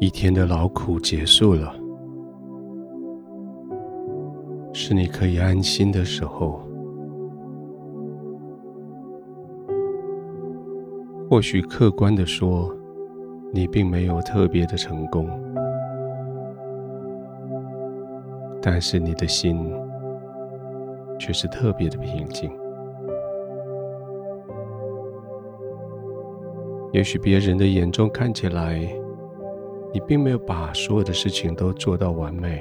一天的劳苦结束了，是你可以安心的时候。或许客观的说，你并没有特别的成功，但是你的心却是特别的平静。也许别人的眼中看起来，你并没有把所有的事情都做到完美，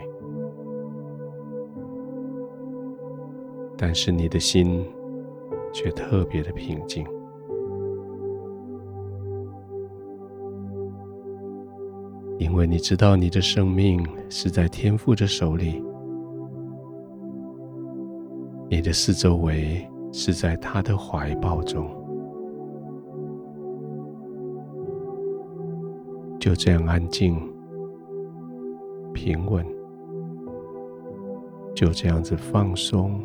但是你的心却特别的平静，因为你知道你的生命是在天父的手里，你的四周围是在他的怀抱中。就这样安静、平稳，就这样子放松，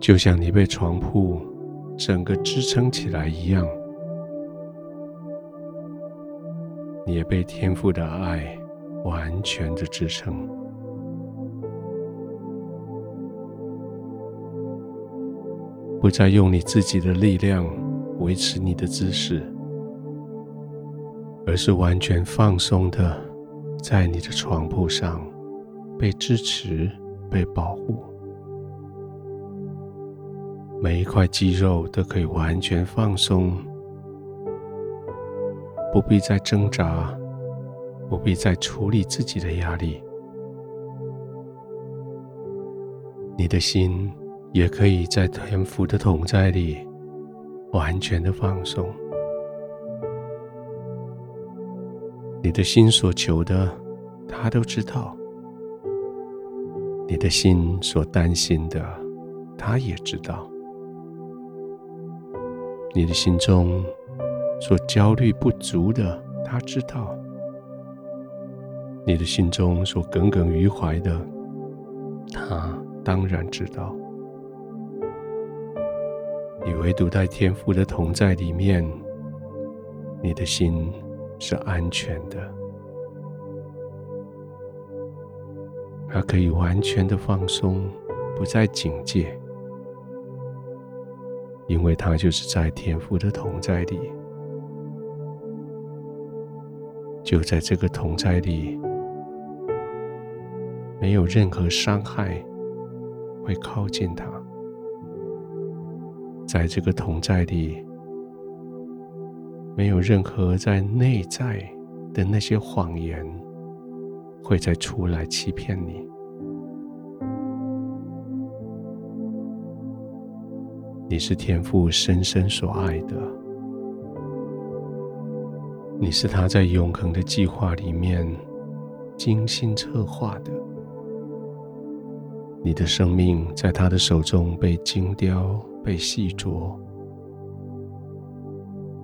就像你被床铺整个支撑起来一样，你也被天父的爱完全的支撑，不再用你自己的力量。维持你的姿势，而是完全放松的，在你的床铺上被支持、被保护，每一块肌肉都可以完全放松，不必再挣扎，不必再处理自己的压力，你的心也可以在天父的同在里。完全的放松，你的心所求的，他都知道；你的心所担心的，他也知道；你的心中所焦虑不足的，他知道；你的心中所耿耿于怀的，他当然知道。你唯独在天父的同在里面，你的心是安全的，它可以完全的放松，不再警戒，因为它就是在天父的同在里，就在这个同在里，没有任何伤害会靠近它。在这个同在里，没有任何在内在的那些谎言会再出来欺骗你。你是天父深深所爱的，你是他在永恒的计划里面精心策划的。你的生命在他的手中被精雕。被细琢，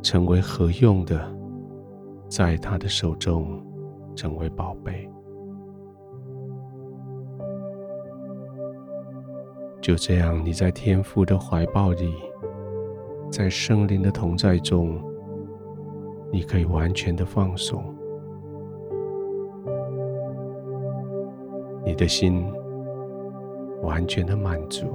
成为合用的，在他的手中成为宝贝。就这样，你在天父的怀抱里，在圣灵的同在中，你可以完全的放松，你的心完全的满足。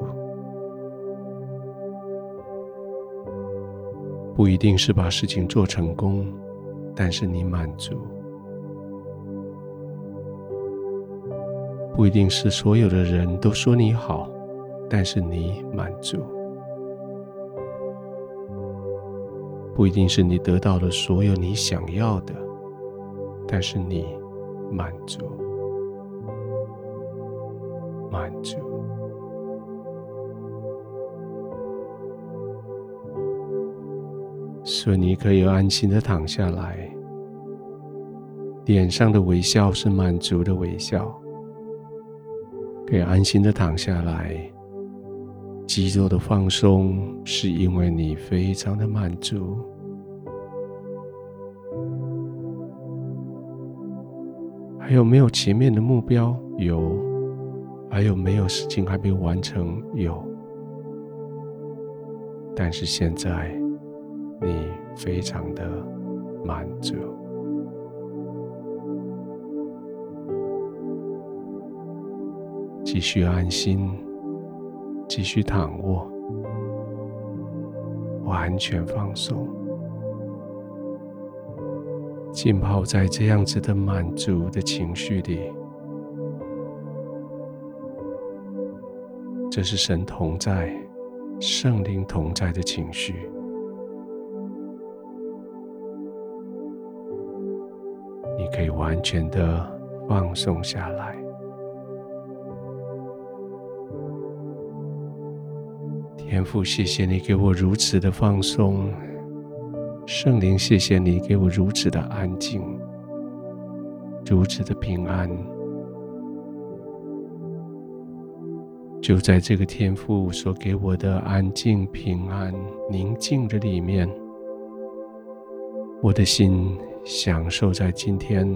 不一定是把事情做成功，但是你满足；不一定是所有的人都说你好，但是你满足；不一定是你得到了所有你想要的，但是你满足，满足。所以你可以安心的躺下来，脸上的微笑是满足的微笑，可以安心的躺下来，肌肉的放松是因为你非常的满足。还有没有前面的目标？有。还有没有事情还没有完成？有。但是现在。你非常的满足。继续安心，继续躺卧，完全放松，浸泡在这样子的满足的情绪里。这是神同在、圣灵同在的情绪。完全的放松下来。天父，谢谢你给我如此的放松。圣灵，谢谢你给我如此的安静，如此的平安。就在这个天父所给我的安静、平安、宁静的里面，我的心享受在今天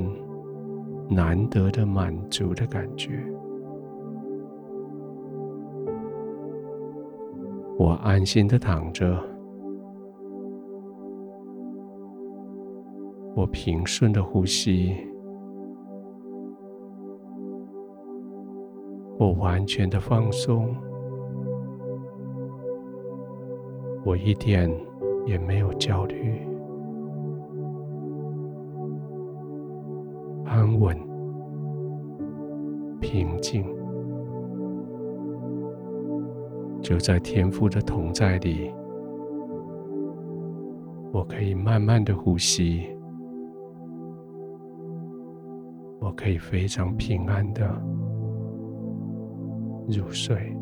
难得的满足的感觉。我安心的躺着，我平顺的呼吸。我完全的放松，我一点也没有焦虑，安稳、平静，就在天父的同在里，我可以慢慢的呼吸，我可以非常平安的。入睡。